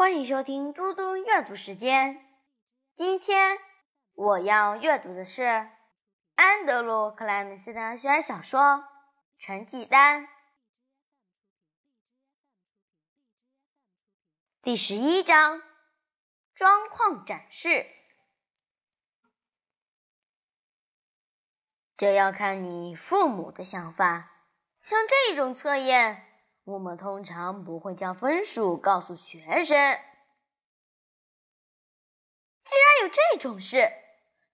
欢迎收听嘟嘟阅读时间。今天我要阅读的是安德鲁·克莱门斯的悬小说《成绩单》第十一章：装框展示。这要看你父母的想法。像这种测验。我们通常不会将分数告诉学生。竟然有这种事，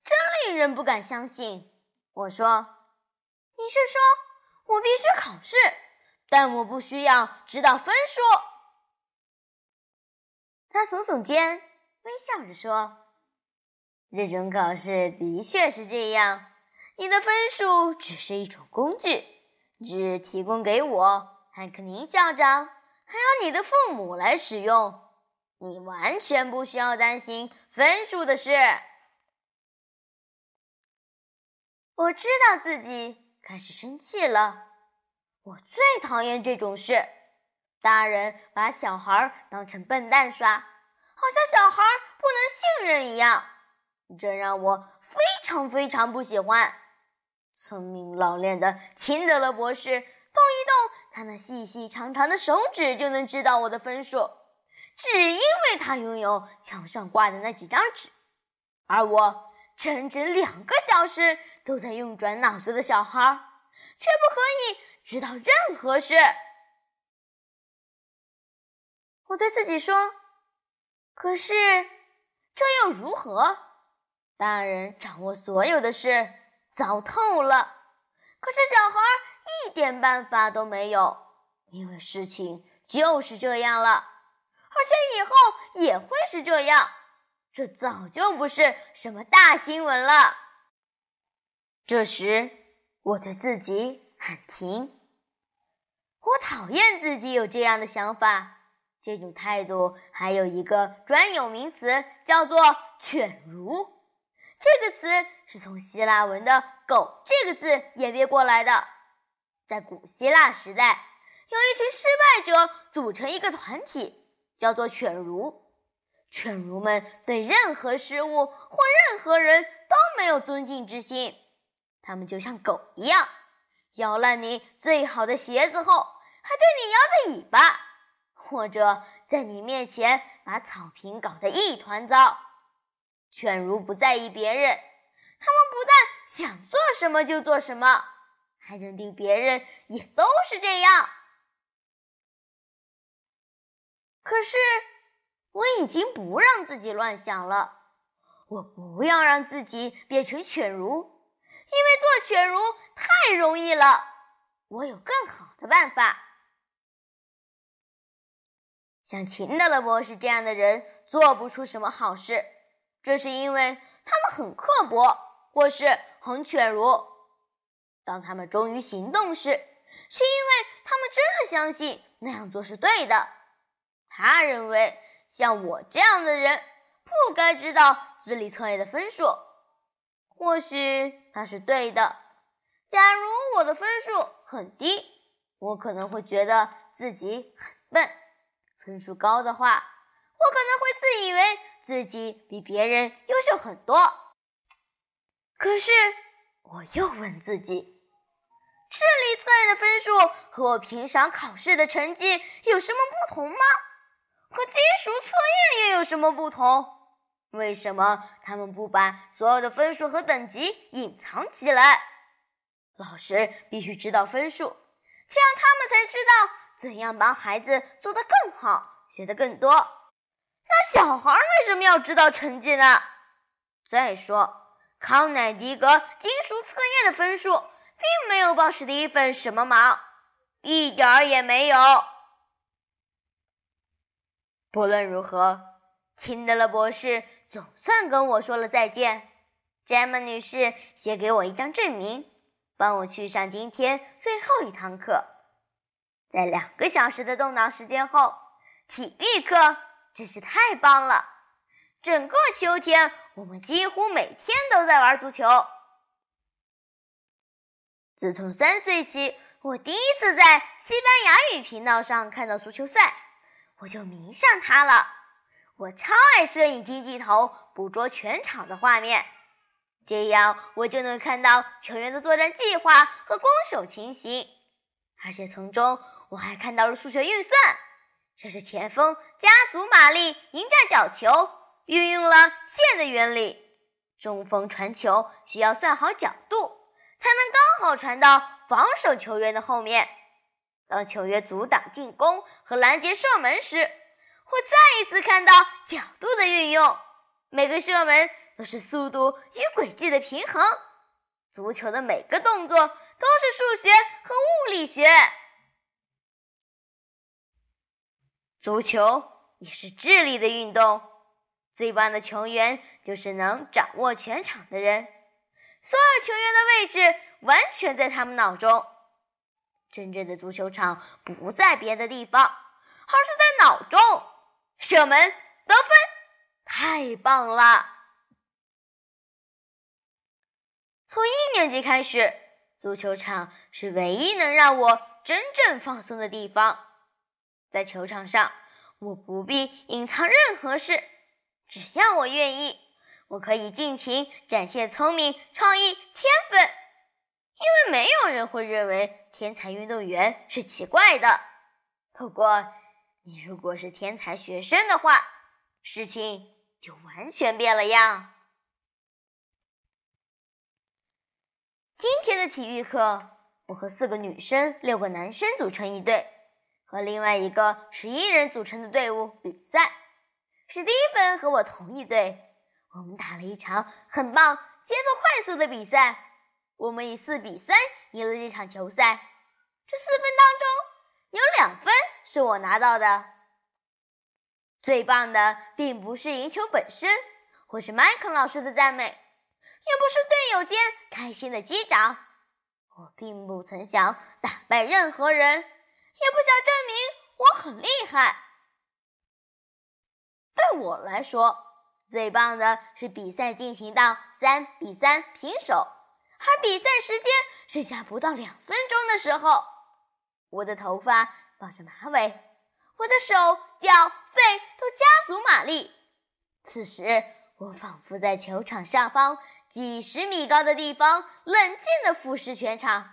真令人不敢相信。我说：“你是说我必须考试，但我不需要知道分数？”他耸耸肩，微笑着说：“这种考试的确是这样。你的分数只是一种工具，只提供给我。”汉克宁校长，还有你的父母来使用，你完全不需要担心分数的事。我知道自己开始生气了，我最讨厌这种事，大人把小孩当成笨蛋耍，好像小孩不能信任一样，这让我非常非常不喜欢。聪明老练的秦德勒博士动一动。他那细细长长的手指就能知道我的分数，只因为他拥有墙上挂的那几张纸，而我整整两个小时都在用转脑子的小孩，却不可以知道任何事。我对自己说：“可是这又如何？大人掌握所有的事，糟透了。可是小孩……”一点办法都没有，因为事情就是这样了，而且以后也会是这样。这早就不是什么大新闻了。这时，我对自己喊停。我讨厌自己有这样的想法。这种态度还有一个专有名词，叫做“犬儒”。这个词是从希腊文的“狗”这个字演变过来的。在古希腊时代，有一群失败者组成一个团体，叫做犬儒。犬儒们对任何事物或任何人都没有尊敬之心，他们就像狗一样，咬烂你最好的鞋子后，还对你摇着尾巴，或者在你面前把草坪搞得一团糟。犬儒不在意别人，他们不但想做什么就做什么。还认定别人也都是这样，可是我已经不让自己乱想了。我不要让自己变成犬儒，因为做犬儒太容易了。我有更好的办法。像秦德勒博士这样的人做不出什么好事，这是因为他们很刻薄，或是很犬儒。当他们忠于行动时，是因为他们真的相信那样做是对的。他认为像我这样的人不该知道智力测验的分数。或许他是对的。假如我的分数很低，我可能会觉得自己很笨；分数高的话，我可能会自以为自己比别人优秀很多。可是，我又问自己。智力测验的分数和我平常考试的成绩有什么不同吗？和金属测验又有什么不同？为什么他们不把所有的分数和等级隐藏起来？老师必须知道分数，这样他们才知道怎样帮孩子做得更好，学得更多。那小孩为什么要知道成绩呢？再说，康乃狄格金属测验的分数。并没有帮史蒂芬什么忙，一点儿也没有。不论如何，秦德勒博士总算跟我说了再见。詹姆女士写给我一张证明，帮我去上今天最后一堂课。在两个小时的动脑时间后，体育课真是太棒了。整个秋天，我们几乎每天都在玩足球。自从三岁起，我第一次在西班牙语频道上看到足球赛，我就迷上它了。我超爱摄影机镜头捕捉全场的画面，这样我就能看到球员的作战计划和攻守情形，而且从中我还看到了数学运算，这是前锋加足马力迎战角球，运用了线的原理。中锋传球需要算好角度，才能刚好传到防守球员的后面。当球员阻挡进攻和拦截射门时，会再一次看到角度的运用，每个射门都是速度与轨迹的平衡。足球的每个动作都是数学和物理学。足球也是智力的运动，最棒的球员就是能掌握全场的人，所有球员的位置完全在他们脑中。真正的足球场不在别的地方，而是在脑中。射门得分，太棒了！从一年级开始，足球场是唯一能让我真正放松的地方。在球场上，我不必隐藏任何事，只要我愿意，我可以尽情展现聪明、创意、天分。因为没有人会认为天才运动员是奇怪的。不过，你如果是天才学生的话，事情就完全变了样。今天的体育课，我和四个女生、六个男生组成一队，和另外一个十一人组成的队伍比赛。史蒂芬和我同一队，我们打了一场很棒、节奏快速的比赛。我们以四比三赢了这场球赛。这四分当中。有两分是我拿到的。最棒的并不是赢球本身，或是麦肯老师的赞美，也不是队友间开心的击掌。我并不曾想打败任何人，也不想证明我很厉害。对我来说，最棒的是比赛进行到三比三平手，而比赛时间剩下不到两分钟的时候。我的头发绑着马尾，我的手脚肺都加足马力。此时，我仿佛在球场上方几十米高的地方，冷静地俯视全场，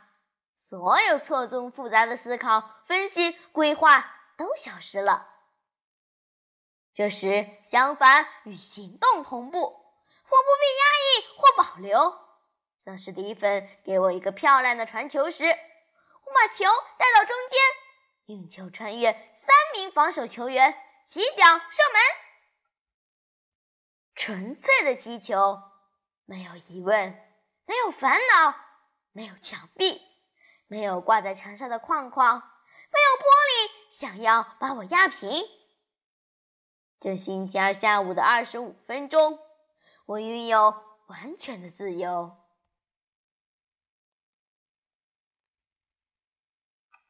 所有错综复杂的思考、分析、规划都消失了。这时，想法与行动同步，我不必压抑或保留。当史蒂芬给我一个漂亮的传球时，我把球带到中间，运球穿越三名防守球员，起脚射门。纯粹的踢球，没有疑问，没有烦恼，没有墙壁，没有挂在墙上的框框，没有玻璃想要把我压平。这星期二下午的二十五分钟，我拥有完全的自由。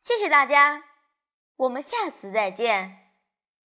谢谢大家，我们下次再见。